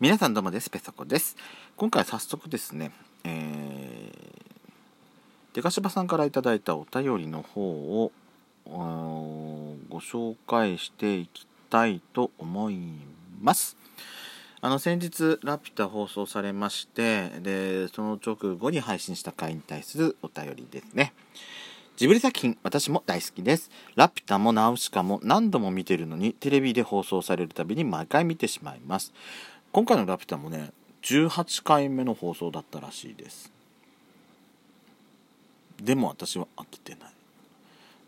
皆さんどうもですペソコです今回早速ですねえー、デカシバさんから頂いたお便りの方をご紹介していきたいと思いますあの先日「ラピュタ」放送されましてでその直後に配信した回に対するお便りですねジブリ作品、私も大好きです。ラピュタもナウシカも何度も見てるのに、テレビで放送されるたびに毎回見てしまいます。今回のラピュタもね、18回目の放送だったらしいです。でも私は飽きてない。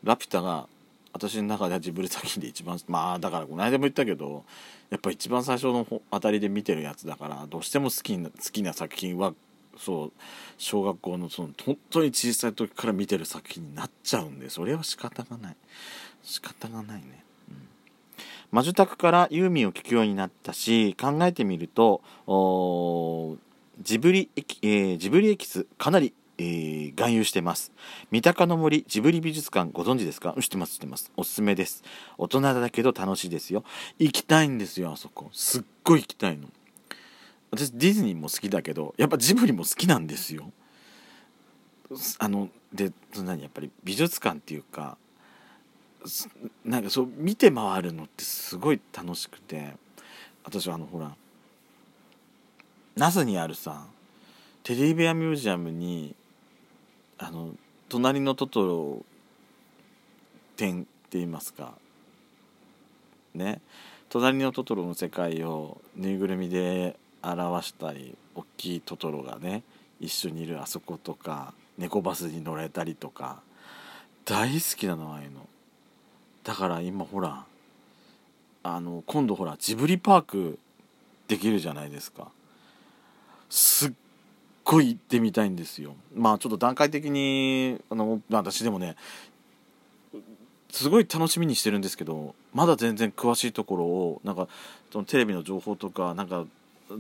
ラピュタが私の中ではジブリ作品で一番、まあだからこの間も言ったけど、やっぱ一番最初のあたりで見てるやつだから、どうしても好きな好きな作品はそう小学校のその本当に小さい時から見てる作品になっちゃうんでそれは仕方がない仕方がないね、魔女宅からユーミンを聴くようになったし考えてみるとジブリエキ、えー、ジブリエキスかなりえー、含有してます。三鷹の森ジブリ美術館ご存知ですか？知ってます、知ってます。おすすめです。大人だけど楽しいですよ。行きたいんですよ、あそこ。すっごい行きたいの。私ディズニーも好きだけどやっぱジブリも好きなんですよ。あので何？やっぱり美術館っていうかなんかそう見て回るのってすごい楽しくて。私はあのほら那須にあるさテレビアミュージアムにあの隣のトトロ展って言いますか。ね。隣のトトロの世界をぬいぐるみで表したり大きいトトロがね一緒にいるあそことか猫バスに乗れたりとか大好きなのああいうの。だから今ほらあの今度ほらジブリパークできるじゃないですか。すっごい行ってみたいんですよ。まあちょっと段階的にあの私でもねすごい楽しみにしてるんですけどまだ全然詳しいところをなんかそのテレビの情報とかなんか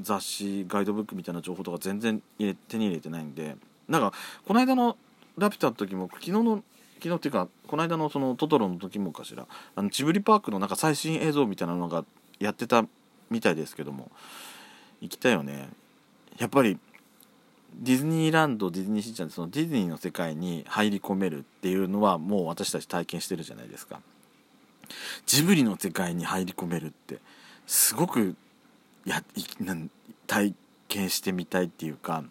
雑誌ガイドブックみたいな情報とか全然入れ手に入れてないんでなんかこの間の「ラピュタ」の時も昨日の昨日っていうかこの間のそのトトロの時もかしらあのジブリパークのなんか最新映像みたいなのがやってたみたいですけども行きたいよね。やっぱりディズニーランドディズニーシーちゃんそのディズニーの世界に入り込めるっていうのはもう私たち体験してるじゃないですか。ジブリの世界に入り込めるってすごくや体験してみたいっていうか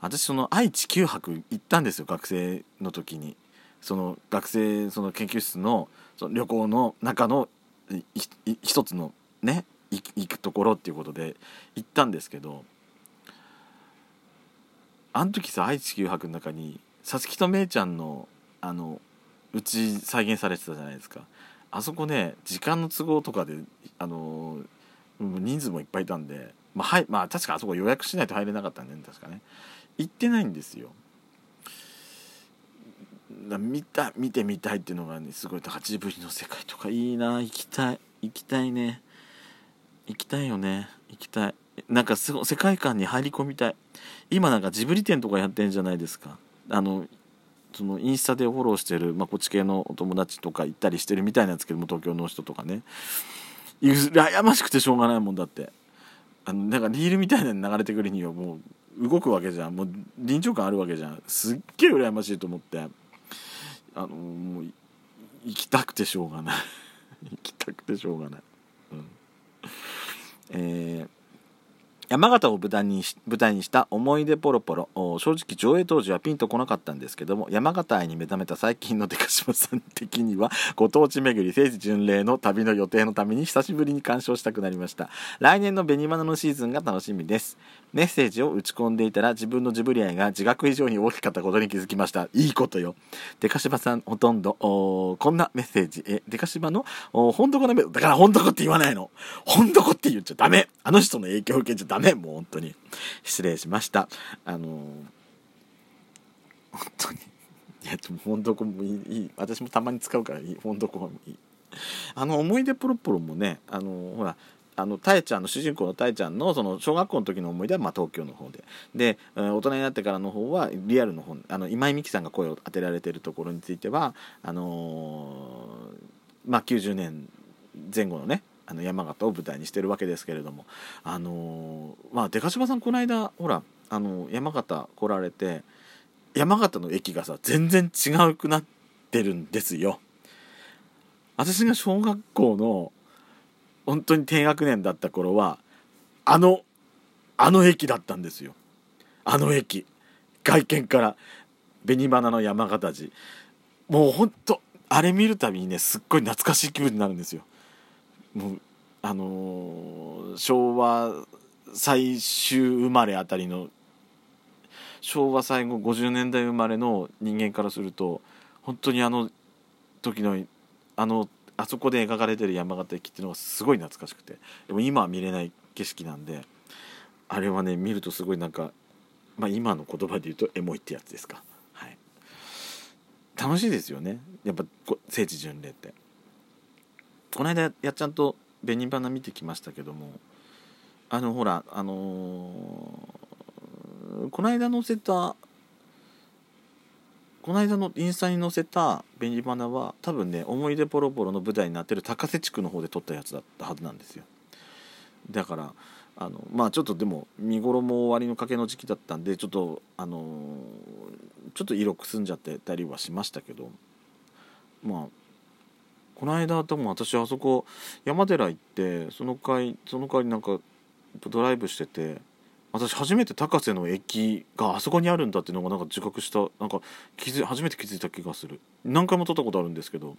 私その愛知9泊行ったんですよ学生の時に。その学生その研究室のその旅行の中の一つのね行くところっていうことで行ったんですけどあの時さ愛知9泊の中にさつきとめいちゃんのあのうち再現されてたじゃないですか。あそこね時間の都合とかであの人数もいっぱいいたんで、まあ、はいまあ確かあそこ予約しないと入れなかったんで、ね、確かね。行ってないんですよ。見た見てみたいっていうのがねすごいジブリの世界とかいいな行きたい行きたいね。行きたいよね。行きたい。なんかすご世界観に入り込みたい。今なんかジブリ店とかやってんじゃないですか。あのそのインスタでフォローしてる、まあ、こっち系のお友達とか行ったりしてるみたいなんですけども東京の人とかね。羨ましくてしょうがないもんだって。あのなんかリールみたいなの流れてくるにはもう動くわけじゃん。もう臨場感あるわけじゃん。すっげえ羨ましいと思って。あのもう行きたくてしょうがない。行きたくてしょうがない、うん、えー山形を舞台に舞台にした思い出ポロポロ。正直上映当時はピンとこなかったんですけども山形愛に目覚めた最近のデカシマさん的にはご当地巡り聖地巡礼の旅の予定のために久しぶりに鑑賞したくなりました。来年の紅花のシーズンが楽しみです。メッセージを打ち込んでいたら自分のジブリ愛が自覚以上に大きかったことに気づきました。いいことよ。デカシマさんほとんどこんなメッセージ。えデカシマの本当このだから本当こって言わないの。本当こって言っちゃダメ。あの人の影響を受けちゃダメ。もう本当に。失礼しました。あの本当に。いやでも本当こもいいいい。私もたまに使うからいい。本当こもいい。あの思い出ポロポロもねあのほらあのたえちゃんの主人公のたえちゃんのその小学校の時の思い出はまあ東京の方で。で大人になってからの方はリアルの方あの今井美樹さんが声を当てられてるところについてはあのー、まあ90年前後のねあの山形を舞台にしてるわけですけれどもあのー、まあ出かしばさんこの間ほらあの山形来られて山形の駅がさ全然違うくなってるんですよ。私が小学校の本当に低学年だった頃はあのあの駅だったんですよ。あの駅。外見から紅花の山形寺もうほんとあれ見るたびにねすっごい懐かしい気分になるんですよ。もうあのー、昭和最終生まれあたりの昭和最後50年代生まれの人間からすると本当にあの時のあのあそこで描かれてる山形駅っていうのがすごい懐かしくてでも今は見れない景色なんであれはね見るとすごいなんか、まあ、今の言葉で言うとエモいってやつですか、はい、楽しいですよね。やっぱ聖地巡礼って。この間やっちゃんと紅花見てきましたけどもあのほらあのー、この間載せたこの間のインスタに載せた「紅花」は多分ね思い出ポロポロの舞台になってる高瀬地区の方で撮ったやつだったはずなんですよ。だからあのまあちょっとでも見頃も終わりの賭けの時期だったんでちょっとあのちょっと色くすんじゃってたりはしましたけどまあこの間でも私あそこ山寺行ってその回その回なんかドライブしてて私初めて高瀬の駅があそこにあるんだっていうのがなんか自覚したなんか気づ初めて気づいた気がする。何回も撮ったことあるんですけど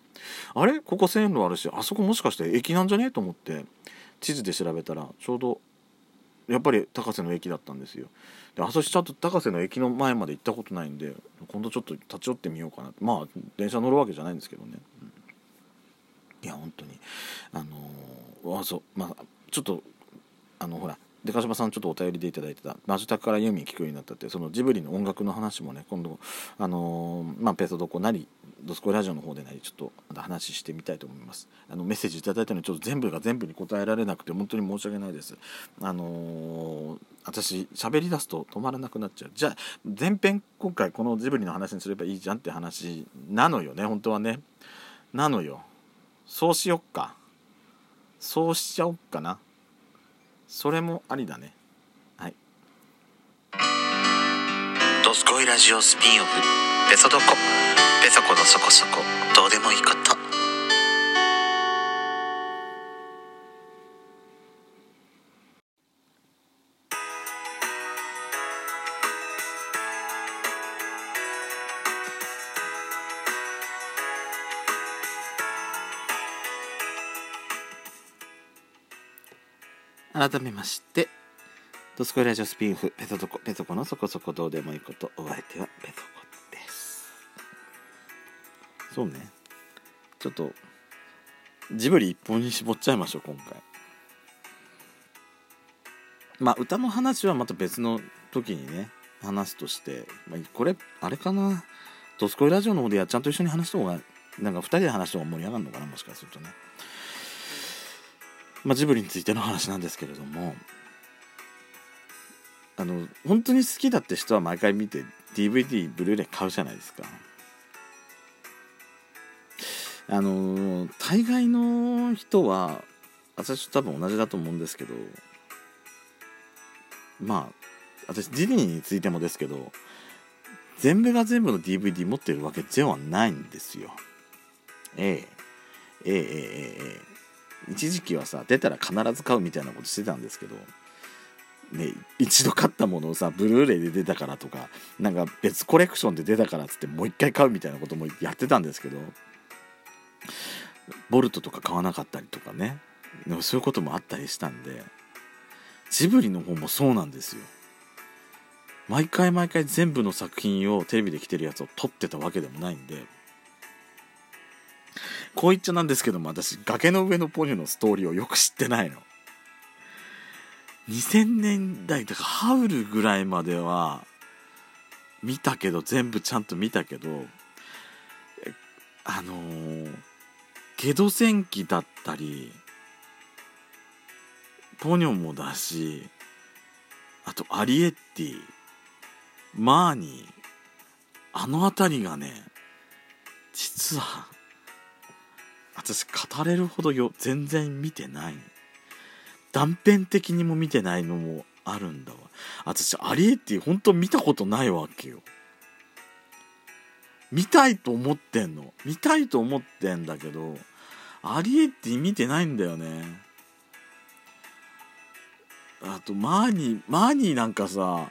あれ？ここ線路あるしあそこもしかして駅なんじゃね？えと思って地図で調べたらちょうどやっぱり高瀬の駅だったんですよ。で私ちゃんと高瀬の駅の前まで行ったことないんで今度ちょっと立ち寄ってみようかな。まあ電車乗るわけじゃないんですけどね、いや本当に。あのー、そまあちょっとあのほらでかしばさんちょっとお便りでいただいてたマジタクからユーミン聞くようになったってそのジブリの音楽の話もね今度あのー、まあペソドコなりドスコイラジオの方でなりちょっと話してみたいと思います。あのメッセージいただいたのにちょっと全部が全部に答えられなくて本当に申し訳ないです。あのー、私喋り出すと止まらなくなっちゃう。じゃあ前編今回このジブリの話にすればいいじゃんって話なのよね本当はね。なのよ。そうしよっか。そうしちゃおっかな。それもありだね。はい「ドスコイラジオスピンオフ。ペソドコ」ペソコのそこそこ。どうでもいいこと。改めましてドスコイラジオスピンオフペソコペソコのそこそこどうでもいいことお相手はペソコです。そうね。ちょっとジブリ一本に絞っちゃいましょう今回。まあ歌の話はまた別の時にね話すとして、まあ、これあれかな？ドスコイラジオの方でやっちゃんと一緒に話した方がなんか2人で話した方が盛り上がるのかな？もしかするとね。まあ、ジブリについての話なんですけれどもあの本当に好きだって人は毎回見て DVD ブルーレイ買うじゃないですか。あの大概の人は私多分同じだと思うんですけどまあ私ディズニーについてもですけど全部が全部の DVD 持ってるわけではないんですよ。ええ。ええええええ。一時期はさ出たら必ず買うみたいなことしてたんですけどね、一度買ったものをさブルーレイで出たからとかなんか別コレクションで出たからっつってもう一回買うみたいなこともやってたんですけどボルトとか買わなかったりとかねでもそういうこともあったりしたんでジブリの方もそうなんですよ。毎回毎回全部の作品をテレビで来てるやつを撮ってたわけでもないんでこう言っちゃなんですけども私崖の上のポニョのストーリーをよく知ってないの。2000年代とかハウルぐらいまでは見たけど全部ちゃんと見たけどあのー、ゲド戦記だったりポニョもだしあとアリエッティマーニーあの辺りがね実は私語れるほどよ全然見てない。断片的にも見てないのもあるんだわ。私アリエッティ本当見たことないわけよ。見たいと思ってんの。見たいと思ってんだけどアリエッティ見てないんだよね。あとマーニーマーニーなんかさ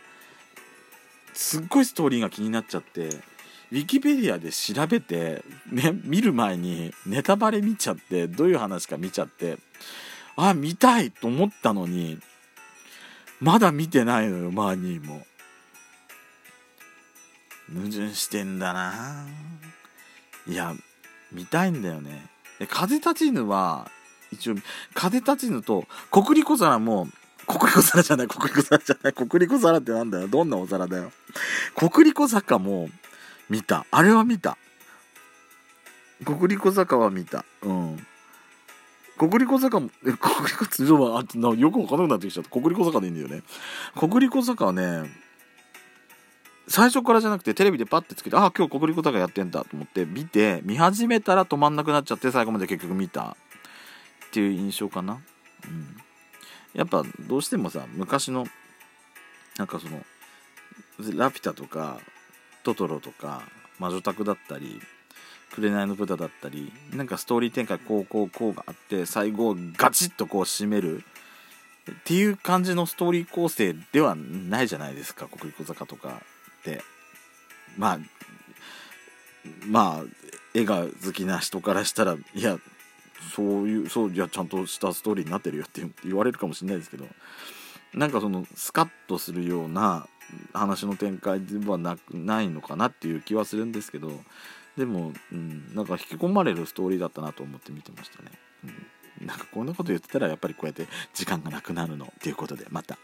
すっごいストーリーが気になっちゃって。ウィキペディアで調べて、ね、見る前にネタバレ見ちゃってどういう話か見ちゃってあ見たいと思ったのにまだ見てないのよマーニーも。矛盾してんだな。いや見たいんだよね。で風立ちぬは一応風立ちぬと国立小皿も国立小皿じゃない国立小皿じゃない国立小皿ってなんだよ。どんなお皿だよ。国立小坂も見た。あれは見た。国立小坂は見た。うん。国立小坂もえ国立小坂はあなよくわかんなくなってきちゃった。国立小坂でいいんだよね。国立小坂はね最初からじゃなくてテレビでパッてつけてああ今日国立小坂やってんだと思って見て見始めたら止まんなくなっちゃって最後まで結局見た。っていう印象かな。うん。やっぱどうしてもさ昔のなんかそのラピュタとかトトロとか魔女宅だったり紅の豚だったりなんかストーリー展開こうこうこうがあって最後ガチッとこう締めるっていう感じのストーリー構成ではないじゃないですか国立小坂とかって。まあまあ絵が好きな人からしたらいやそういうそういやちゃんとしたストーリーになってるよって言われるかもしれないですけどなんかそのスカッとするような話の展開ではなくないのかなっていう気はするんですけどでも、うん、なんか引き込まれるストーリーだったなと思って見てましたね、うん、なんかこんなこと言ってたらやっぱりこうやって時間がなくなるのっていうことでまた。